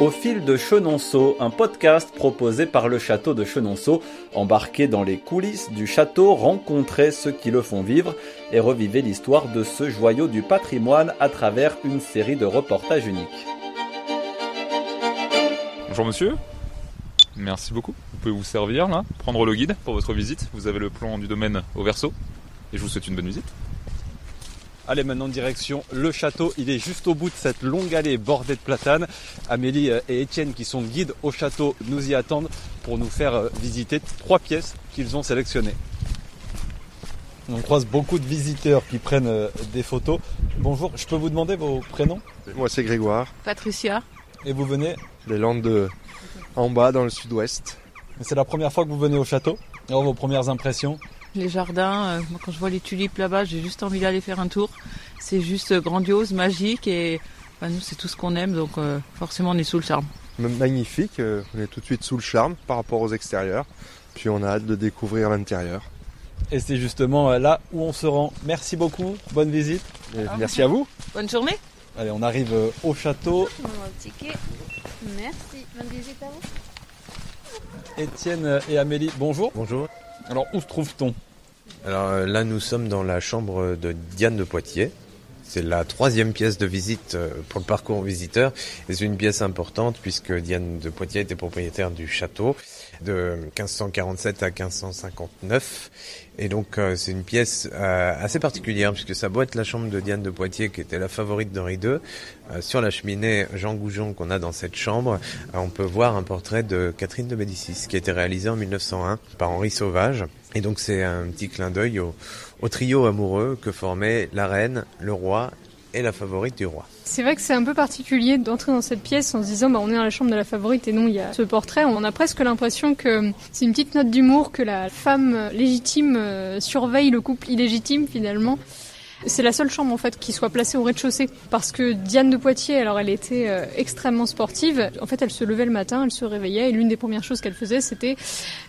Au fil de Chenonceau, un podcast proposé par le château de Chenonceau, embarqué dans les coulisses du château, rencontrer ceux qui le font vivre et revivez l'histoire de ce joyau du patrimoine à travers une série de reportages uniques. Bonjour monsieur, merci beaucoup. Vous pouvez vous servir là, prendre le guide pour votre visite. Vous avez le plan du domaine au verso et je vous souhaite une bonne visite. Allez maintenant direction le château, il est juste au bout de cette longue allée bordée de platanes. Amélie euh, et Étienne qui sont guides au château nous y attendent pour nous faire euh, visiter trois pièces qu'ils ont sélectionnées. On croise beaucoup de visiteurs qui prennent euh, des photos. Bonjour, je peux vous demander vos prénoms? Moi c'est Grégoire, Patricia. Et vous venez? Des Landes de en bas dans le sud-ouest. C'est la première fois que vous venez au château? Alors vos premières impressions? Les jardins, euh, moi quand je vois les tulipes là-bas, j'ai juste envie d'aller faire un tour. C'est juste grandiose, magique et enfin, nous c'est tout ce qu'on aime donc euh, forcément on est sous le charme. Magnifique, euh, on est tout de suite sous le charme par rapport aux extérieurs. Puis on a hâte de découvrir l'intérieur. Et c'est justement euh, là où on se rend. Merci beaucoup, bonne visite. Et merci à vous. Bonne journée Allez, on arrive au château. Merci. Bonne visite à vous. Étienne et Amélie, bonjour. Bonjour. Alors où se trouve-t-on? Alors euh, là, nous sommes dans la chambre de Diane de Poitiers. C'est la troisième pièce de visite euh, pour le parcours visiteur. C'est une pièce importante puisque Diane de Poitiers était propriétaire du château de 1547 à 1559. Et donc euh, c'est une pièce euh, assez particulière puisque ça doit la chambre de Diane de Poitiers qui était la favorite d'Henri II. Euh, sur la cheminée Jean Goujon qu'on a dans cette chambre, euh, on peut voir un portrait de Catherine de Médicis qui a été réalisé en 1901 par Henri Sauvage. Et donc c'est un petit clin d'œil au, au trio amoureux que formaient la reine, le roi et la favorite du roi. C'est vrai que c'est un peu particulier d'entrer dans cette pièce en se disant bah, on est dans la chambre de la favorite et non il y a ce portrait. On a presque l'impression que c'est une petite note d'humour que la femme légitime euh, surveille le couple illégitime finalement. C'est la seule chambre en fait qui soit placée au rez-de-chaussée parce que Diane de Poitiers, alors elle était euh, extrêmement sportive. En fait, elle se levait le matin, elle se réveillait et l'une des premières choses qu'elle faisait, c'était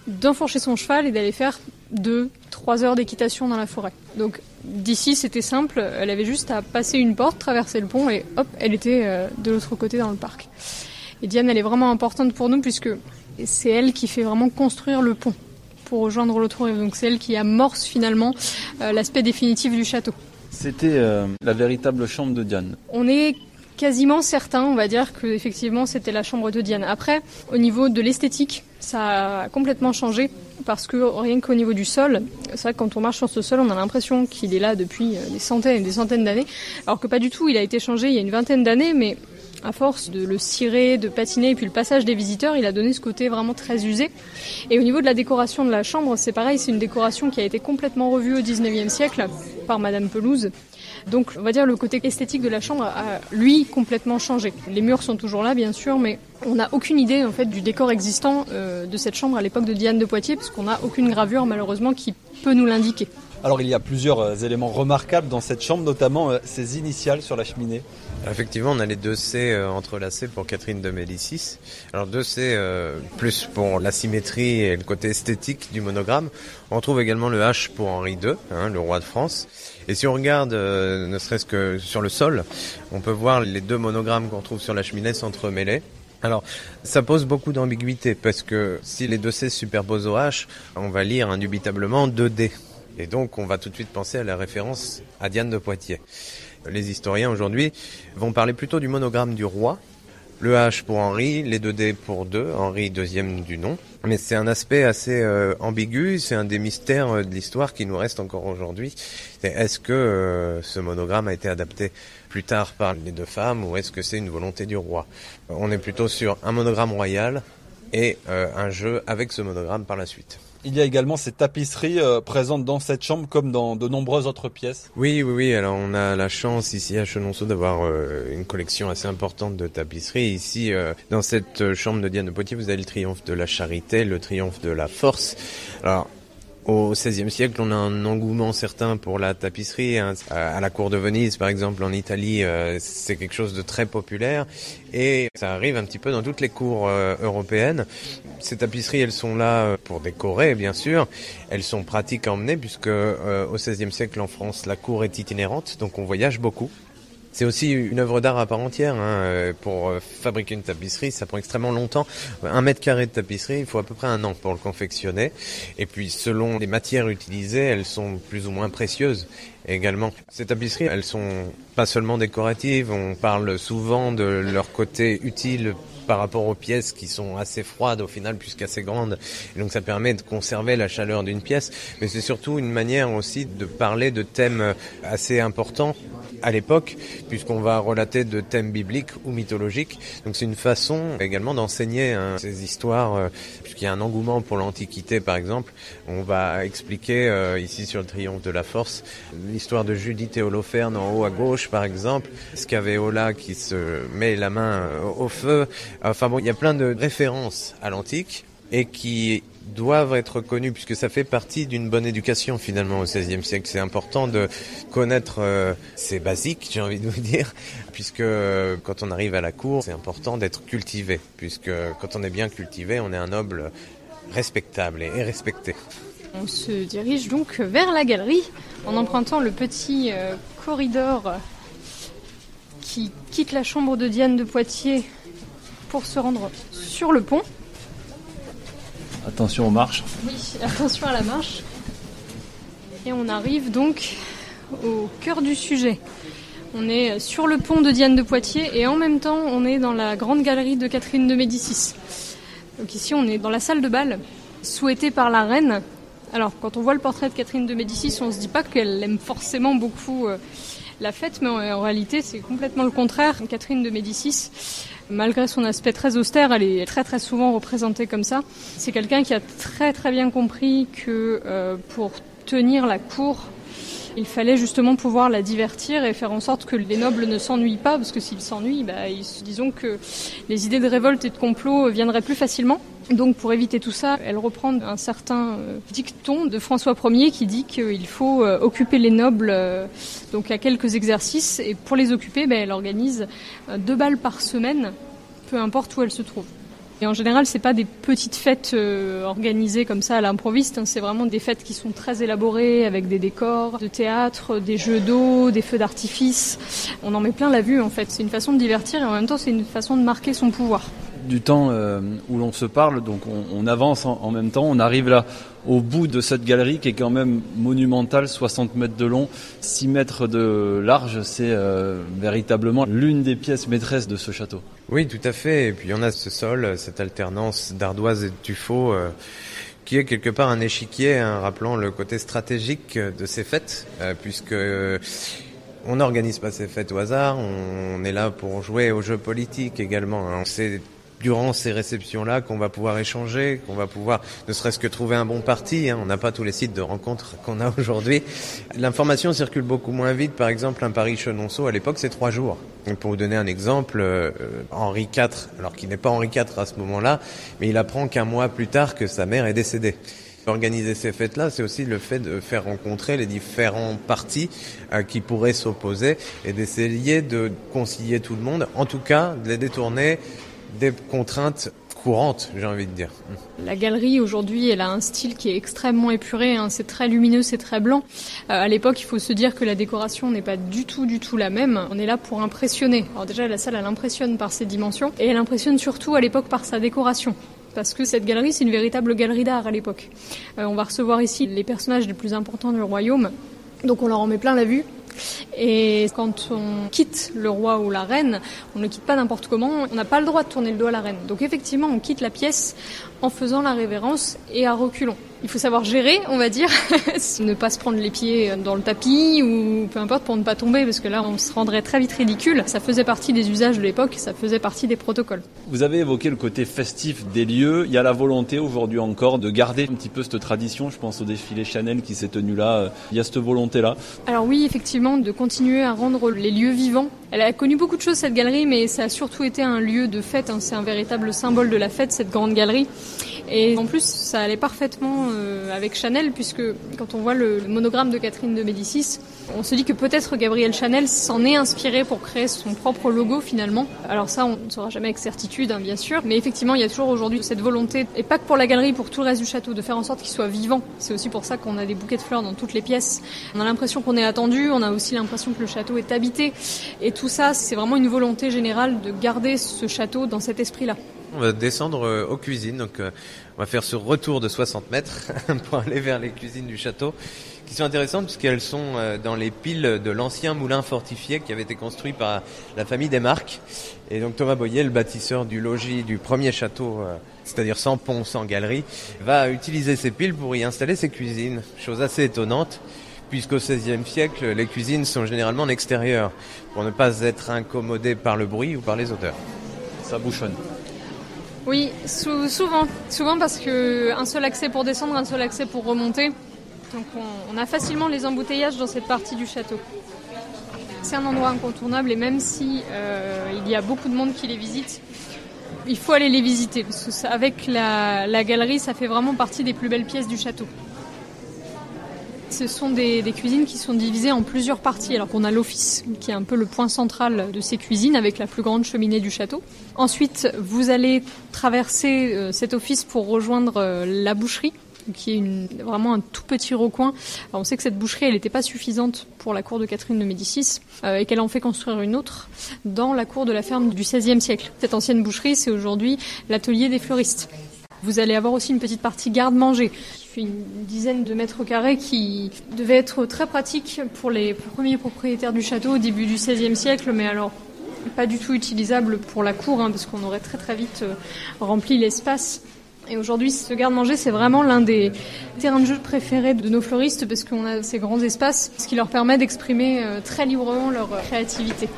d'enfourcher son cheval et d'aller faire deux, trois heures d'équitation dans la forêt. Donc d'ici, c'était simple. Elle avait juste à passer une porte, traverser le pont et hop, elle était euh, de l'autre côté dans le parc. Et Diane, elle est vraiment importante pour nous puisque c'est elle qui fait vraiment construire le pont pour rejoindre l'autre rive. Donc c'est elle qui amorce finalement euh, l'aspect définitif du château. C'était euh, la véritable chambre de Diane. On est quasiment certain, on va dire, que effectivement c'était la chambre de Diane. Après, au niveau de l'esthétique, ça a complètement changé parce que rien qu'au niveau du sol, c'est vrai que quand on marche sur ce sol, on a l'impression qu'il est là depuis euh, des centaines et des centaines d'années, alors que pas du tout. Il a été changé il y a une vingtaine d'années, mais à force de le cirer, de patiner, et puis le passage des visiteurs, il a donné ce côté vraiment très usé. Et au niveau de la décoration de la chambre, c'est pareil, c'est une décoration qui a été complètement revue au 19e siècle par Madame Pelouse. Donc, on va dire le côté esthétique de la chambre a, lui, complètement changé. Les murs sont toujours là, bien sûr, mais on n'a aucune idée, en fait, du décor existant euh, de cette chambre à l'époque de Diane de Poitiers, puisqu'on n'a aucune gravure, malheureusement, qui peut nous l'indiquer. Alors il y a plusieurs euh, éléments remarquables dans cette chambre, notamment euh, ses initiales sur la cheminée. Effectivement, on a les deux C euh, entrelacés pour Catherine de Médicis. Alors deux C euh, plus pour la symétrie et le côté esthétique du monogramme. On trouve également le H pour Henri II, hein, le roi de France. Et si on regarde, euh, ne serait-ce que sur le sol, on peut voir les deux monogrammes qu'on trouve sur la cheminée s'entremêler. Alors, ça pose beaucoup d'ambiguïté parce que si les deux C se superposent au H, on va lire indubitablement 2D. Et donc, on va tout de suite penser à la référence à Diane de Poitiers. Les historiens aujourd'hui vont parler plutôt du monogramme du roi, le H pour Henri, les deux D pour deux, Henri deuxième du nom. Mais c'est un aspect assez euh, ambigu, c'est un des mystères euh, de l'histoire qui nous reste encore aujourd'hui. Est-ce que euh, ce monogramme a été adapté plus tard par les deux femmes ou est-ce que c'est une volonté du roi? On est plutôt sur un monogramme royal et euh, un jeu avec ce monogramme par la suite. Il y a également ces tapisseries euh, présentes dans cette chambre comme dans de nombreuses autres pièces. Oui, oui, oui. Alors, on a la chance ici à Chenonceau d'avoir euh, une collection assez importante de tapisseries. Ici, euh, dans cette chambre de Diane de Poitiers, vous avez le triomphe de la charité, le triomphe de la force. Alors, au XVIe siècle, on a un engouement certain pour la tapisserie. hein. À la cour de Venise, par exemple, en Italie, euh, c'est quelque chose de très populaire. Et ça arrive un petit peu dans toutes les cours euh, européennes. Ces tapisseries, elles sont là euh, pour décorer, bien sûr. Elles sont pratiques à emmener, puisque au XVIe siècle, en France, la cour est itinérante, donc on voyage beaucoup. C'est aussi une œuvre d'art à part entière. Hein. Pour fabriquer une tapisserie, ça prend extrêmement longtemps. Un mètre carré de tapisserie, il faut à peu près un an pour le confectionner. Et puis selon les matières utilisées, elles sont plus ou moins précieuses également. Ces tapisseries, elles sont pas seulement décoratives, on parle souvent de leur côté utile par rapport aux pièces qui sont assez froides au final puisqu'assez grandes. Donc ça permet de conserver la chaleur d'une pièce, mais c'est surtout une manière aussi de parler de thèmes assez importants à l'époque, puisqu'on va relater de thèmes bibliques ou mythologiques. Donc c'est une façon également d'enseigner hein, ces histoires, euh, puisqu'il y a un engouement pour l'Antiquité par exemple. On va expliquer euh, ici sur le triomphe de la force l'histoire de Judith et Holoferne en haut à gauche par exemple, Scaveola qui se met la main euh, au feu. Enfin bon, il y a plein de références à l'antique et qui doivent être connus puisque ça fait partie d'une bonne éducation finalement au XVIe siècle. C'est important de connaître euh, ces basiques, j'ai envie de vous dire, puisque euh, quand on arrive à la cour, c'est important d'être cultivé, puisque quand on est bien cultivé, on est un noble respectable et respecté. On se dirige donc vers la galerie en empruntant le petit euh, corridor qui quitte la chambre de Diane de Poitiers pour se rendre sur le pont. Attention aux marches. Oui, attention à la marche. Et on arrive donc au cœur du sujet. On est sur le pont de Diane de Poitiers et en même temps on est dans la grande galerie de Catherine de Médicis. Donc ici on est dans la salle de bal souhaitée par la reine. Alors quand on voit le portrait de Catherine de Médicis on se dit pas qu'elle aime forcément beaucoup euh, la fête mais en réalité c'est complètement le contraire. Catherine de Médicis Malgré son aspect très austère, elle est très très souvent représentée comme ça. C'est quelqu'un qui a très très bien compris que euh, pour tenir la cour, il fallait justement pouvoir la divertir et faire en sorte que les nobles ne s'ennuient pas, parce que s'ils s'ennuient, bah, disons que les idées de révolte et de complot viendraient plus facilement. Donc pour éviter tout ça, elle reprend un certain euh, dicton de François Ier qui dit qu'il faut euh, occuper les nobles euh, donc à quelques exercices et pour les occuper, ben, elle organise deux balles par semaine, peu importe où elle se trouve. Et en général, c'est pas des petites fêtes organisées comme ça à l'improviste. Hein. c'est vraiment des fêtes qui sont très élaborées avec des décors de théâtre, des jeux d'eau, des feux d'artifice. On en met plein la vue en fait. C'est une façon de divertir et en même temps, c'est une façon de marquer son pouvoir du temps euh, où l'on se parle, donc on, avance en, même temps, on arrive là au bout de cette galerie qui est quand même monumentale, 60 mètres de long, 6 mètres de large, c'est euh, véritablement l'une des pièces maîtresses de ce château. Oui, tout à fait, et puis on a ce sol, cette alternance d'ardoise et de tuffeau. Euh, qui est quelque part un échiquier, hein, rappelant le côté stratégique de ces fêtes, puisque on n'organise pas ces fêtes au hasard, on est là pour jouer aux jeux politiques également. Hein. Durant ces réceptions-là qu'on va pouvoir échanger, qu'on va pouvoir ne serait-ce que trouver un bon parti. Hein. On n'a pas tous les sites de rencontres qu'on a aujourd'hui. L'information circule beaucoup moins vite. Par exemple, un Paris-Chenonceau, à l'époque, c'est trois jours. pour vous donner un exemple, euh, Henri IV, alors qu'il n'est pas Henri IV à ce moment-là, mais il apprend qu'un mois plus tard que sa mère est décédée. Organiser ces fêtes-là, c'est aussi le fait de faire rencontrer les différents partis euh, qui pourraient s'opposer et d'essayer de concilier tout le monde, en tout cas de les détourner des contraintes courantes, j'ai envie de dire. La galerie aujourd'hui, elle a un style qui est extrêmement épuré. Hein. C'est très lumineux, c'est très blanc. Euh, à l'époque, il faut se dire que la décoration n'est pas du tout, du tout la même. On est là pour impressionner. Alors déjà, la salle, elle impressionne par ses dimensions et elle impressionne surtout à l'époque par sa décoration parce que cette galerie, c'est une véritable galerie d'art à l'époque. Euh, on va recevoir ici les personnages les plus importants du royaume, donc on leur en met plein la vue. Et quand on quitte le roi ou la reine, on ne quitte pas n'importe comment, on n'a pas le droit de tourner le dos à la reine. Donc effectivement, on quitte la pièce en faisant la révérence et à reculons il faut savoir gérer, on va dire, ne pas se prendre les pieds dans le tapis ou peu importe pour ne pas tomber, parce que là on se rendrait très vite ridicule. Ça faisait partie des usages de l'époque, ça faisait partie des protocoles. Vous avez évoqué le côté festif des lieux. Il y a la volonté aujourd'hui encore de garder un petit peu cette tradition. Je pense au défilé Chanel qui s'est tenu là. Il y a cette volonté-là. Alors oui, effectivement, de continuer à rendre les lieux vivants. Elle a connu beaucoup de choses cette galerie, mais ça a surtout été un lieu de fête. Hein. C'est un véritable symbole de la fête cette grande galerie. Et en plus, ça allait parfaitement euh, avec Chanel, puisque quand on voit le, monogramme de Catherine de Médicis, On se dit que peut-être Gabriel Chanel s'en est inspiré pour créer son propre logo finalement. Alors ça, on ne saura jamais avec certitude, hein, bien sûr. Mais effectivement, il y a toujours aujourd'hui cette volonté, et pas que pour la galerie, pour tout le reste du château, de faire en sorte qu'il soit vivant. C'est aussi pour ça qu'on a des bouquets de fleurs dans toutes les pièces. On a l'impression qu'on est attendu, on a aussi l'impression que le château est habité. Et tout ça, c'est vraiment une volonté générale de garder ce château dans cet esprit-là. On va descendre euh, aux cuisines, donc euh, on va faire ce retour de 60 mètres pour aller vers les cuisines du château qui sont intéressantes puisqu'elles sont euh, dans les piles de l'ancien moulin fortifié qui avait été construit par la famille des Marques. Et donc Thomas Boyer, le bâtisseur du logis du premier château, c'est-à-dire sans pont, sans galerie, va utiliser ces piles pour y installer ses cuisines. Chose assez étonnante puisqu'au XVIe siècle, les cuisines sont généralement en extérieur pour ne pas être incommodées par le bruit ou par les odeurs. Ça bouchonne. Oui, sou- souvent. Souvent parce que un seul accès pour descendre, un seul accès pour remonter. Donc on, a facilement les embouteillages dans cette partie du château. C'est un endroit incontournable et même si euh, il y a beaucoup de monde qui les visite, il faut aller les visiter avec la galerie, ça fait vraiment partie des plus belles pièces du château. Ce sont des, cuisines qui sont divisées en plusieurs parties, alors qu'on a l'office qui est un peu le point central de ces cuisines avec la plus grande cheminée du château. Ensuite, vous allez traverser euh, cet office pour rejoindre euh, la boucherie qui est vraiment un tout petit recoin. On sait que cette boucherie, elle n'était pas suffisante pour la cour de Catherine de Médicis euh, et qu'elle en fait construire une autre dans la cour de la ferme du XVIe siècle. Cette ancienne boucherie, c'est aujourd'hui l'atelier des fleuristes. Vous allez avoir aussi une petite partie garde-manger qui fait une dizaine de mètres carrés qui devait être très pratique pour les premiers propriétaires du château au début du XVIe siècle, mais alors pas du tout utilisable pour la cour, hein, parce qu'on aurait très très vite euh, rempli l'espace. Et aujourd'hui, ce garde-manger, c'est vraiment l'un des terrains de jeu préférés de nos fleuristes, parce qu'on a ces grands espaces, ce qui leur permet d'exprimer euh, très librement leur euh, créativité.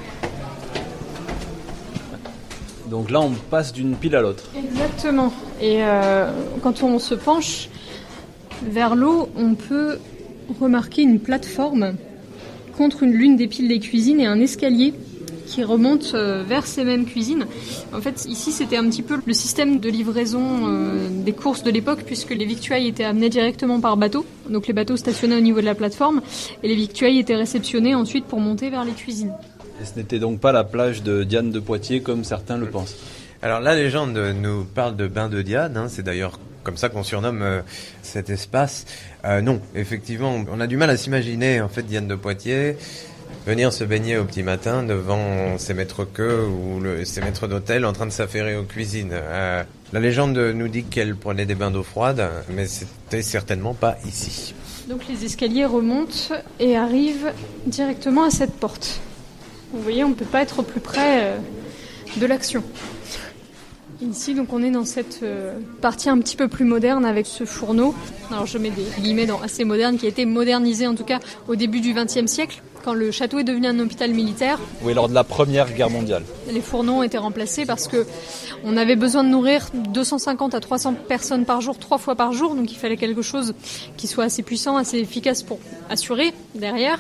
Donc là, on passe d'une pile à l'autre. Exactement. Et euh, quand on se penche vers l'eau, on peut remarquer une plateforme contre une l'une des piles des cuisines et un escalier qui remonte euh, vers ces mêmes cuisines. En fait, ici, c'était un petit peu le système de livraison euh, des courses de l'époque, puisque les victuailles étaient amenées directement par bateau. Donc les bateaux stationnaient au niveau de la plateforme, et les victuailles étaient réceptionnées ensuite pour monter vers les cuisines. Et ce n'était donc pas la plage de Diane de Poitiers comme certains le pensent. Alors la légende nous parle de bain de Diane, hein, c'est d'ailleurs comme ça qu'on surnomme euh, cet espace. Euh, non, effectivement, on a du mal à s'imaginer en fait Diane de Poitiers venir se baigner au petit matin devant ses maîtres queues ou le- ses maîtres d'hôtel en train de s'affairer aux cuisines. Euh, la légende nous dit qu'elle prenait des bains d'eau froide, mais c'était certainement pas ici. Donc les escaliers remontent et arrivent directement à cette porte. Vous voyez, on ne peut pas être plus près euh, de l'action. Ici, donc, on est dans cette euh, partie un petit peu plus moderne avec ce fourneau. Alors, je mets des guillemets dans assez moderne, qui a été modernisé en tout cas au début du XXe siècle, quand le château est devenu un hôpital militaire. Oui, lors de la Première Guerre mondiale. Les fourneaux ont été remplacés parce que on avait besoin de nourrir 250 à 300 personnes par jour, trois fois par jour. Donc il fallait quelque chose qui soit assez puissant, assez efficace pour assurer derrière.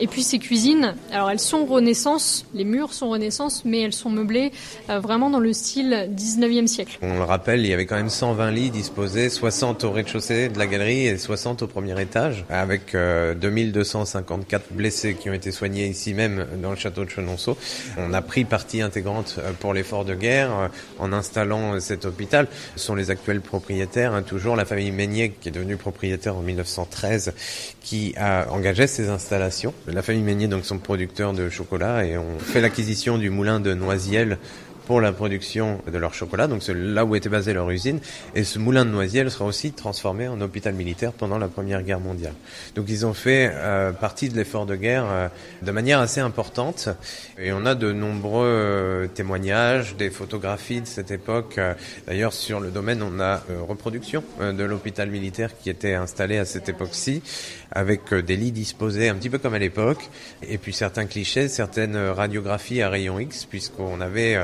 Et puis ces cuisines, alors elles sont Renaissance, les murs sont Renaissance, mais elles sont meublées euh, vraiment dans le style 19e siècle. On le rappelle, il y avait quand même 120 lits disposés, 60 au rez-de-chaussée de la galerie et 60 au premier étage, avec euh, 2254 blessés qui ont été soignés ici même dans le château de Chenonceau. On a pris partie intégrante euh, pour l'effort de guerre euh, en installant euh, cet hôpital. Sont les actuels propriétaires, hein, toujours la famille Meignet qui est devenue propriétaire en 1913, qui a engagé ces installations. La famille Meignet donc sont producteurs de chocolat et ont fait l'acquisition du moulin de Noisiel pour la production de leur chocolat, donc c'est là où était basée leur usine. Et ce moulin de Noisiel sera aussi transformé en hôpital militaire pendant la Première Guerre mondiale. Donc ils ont fait euh, partie de l'effort de guerre euh, de manière assez importante. Et on a de nombreux euh, témoignages, des photographies de cette époque. D'ailleurs, sur le domaine, on a euh, reproduction euh, de l'hôpital militaire qui était installé à cette époque-ci, avec des lits disposés un petit peu comme à l'époque, et puis certains clichés, certaines radiographies à rayon X, puisqu'on avait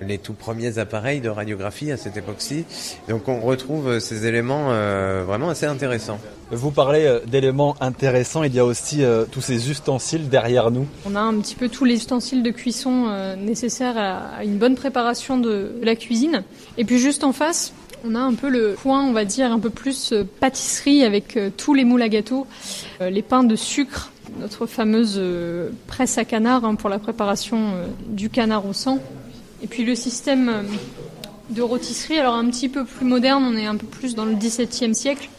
les tout premiers appareils de radiographie à cette époque-ci. Donc on retrouve ces éléments euh, vraiment assez intéressants. Vous parlez euh, d'éléments intéressants, il y a aussi euh, tous ces ustensiles derrière nous. On a un petit peu tous les ustensiles de cuisson euh, nécessaires à, à une bonne préparation de, la cuisine. Et puis juste en face, On a un peu le point, on va dire, un peu plus euh, pâtisserie avec euh, tous les moules à gâteaux, euh, les pains de sucre, notre fameuse presse à canard hein, pour la préparation du canard au sang. Et puis le système de rôtisserie, alors un petit peu plus moderne, on est un peu plus dans le XVIIe siècle,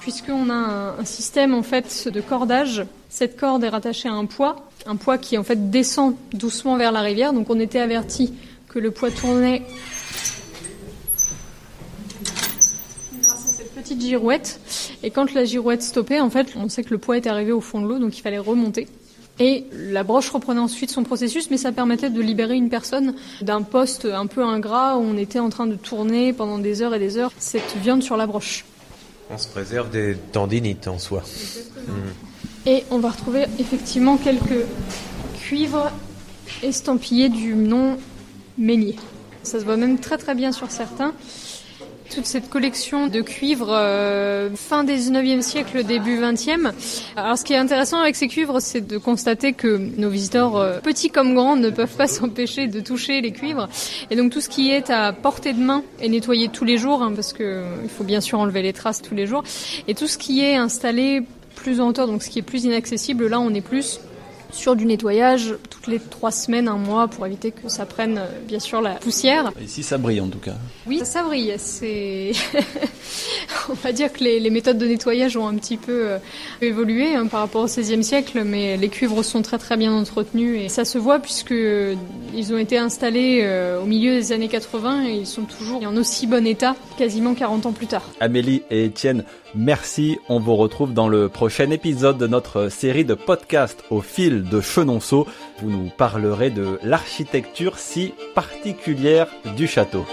puisqu'on a un, un système en fait de cordage. Cette corde est rattachée à un poids, un poids qui en fait descend doucement vers la rivière. Donc on était averti que le poids tournait grâce à cette petite girouette. Et quand la girouette stoppait, en fait, on sait que le poids est arrivé au fond de l'eau, donc il fallait remonter. Et la broche reprenait ensuite son processus, mais ça permettait de libérer une personne d'un poste un peu ingrat où on était en train de tourner pendant des heures et des heures cette viande sur la broche. On se préserve des tendinites en soi. Et on va retrouver effectivement quelques cuivres estampillés du nom Meunier. Ça se voit même très très bien sur certains. Toute cette collection de cuivres euh, fin 19e siècle, début 20e. Alors ce qui est intéressant avec ces cuivres, c'est de constater que nos visiteurs, euh, petits comme grands, ne peuvent pas s'empêcher de toucher les cuivres. Et donc tout ce qui est à portée de main est nettoyé tous les jours, hein, parce que euh, il faut bien sûr enlever les traces tous les jours. Et tout ce qui est installé plus en hauteur, donc ce qui est plus inaccessible, là on est plus sur du nettoyage toutes les trois semaines, un mois, pour éviter que ça prenne euh, bien sûr la poussière. Ici, ça brille en tout cas. Oui, ça brille. C'est, va dire que les, méthodes de nettoyage ont un petit peu euh, évolué hein, par rapport au XVIe siècle, mais les cuivres sont très très bien entretenus et ça se voit puisque ils ont été installés euh, au milieu des années 80 et ils sont toujours en aussi bon état quasiment 40 ans plus tard. Amélie et Étienne, merci. On vous retrouve dans le prochain épisode de notre série de podcasts au fil de Chenonceau. Vous nous parlerez de l'architecture si particulière du château.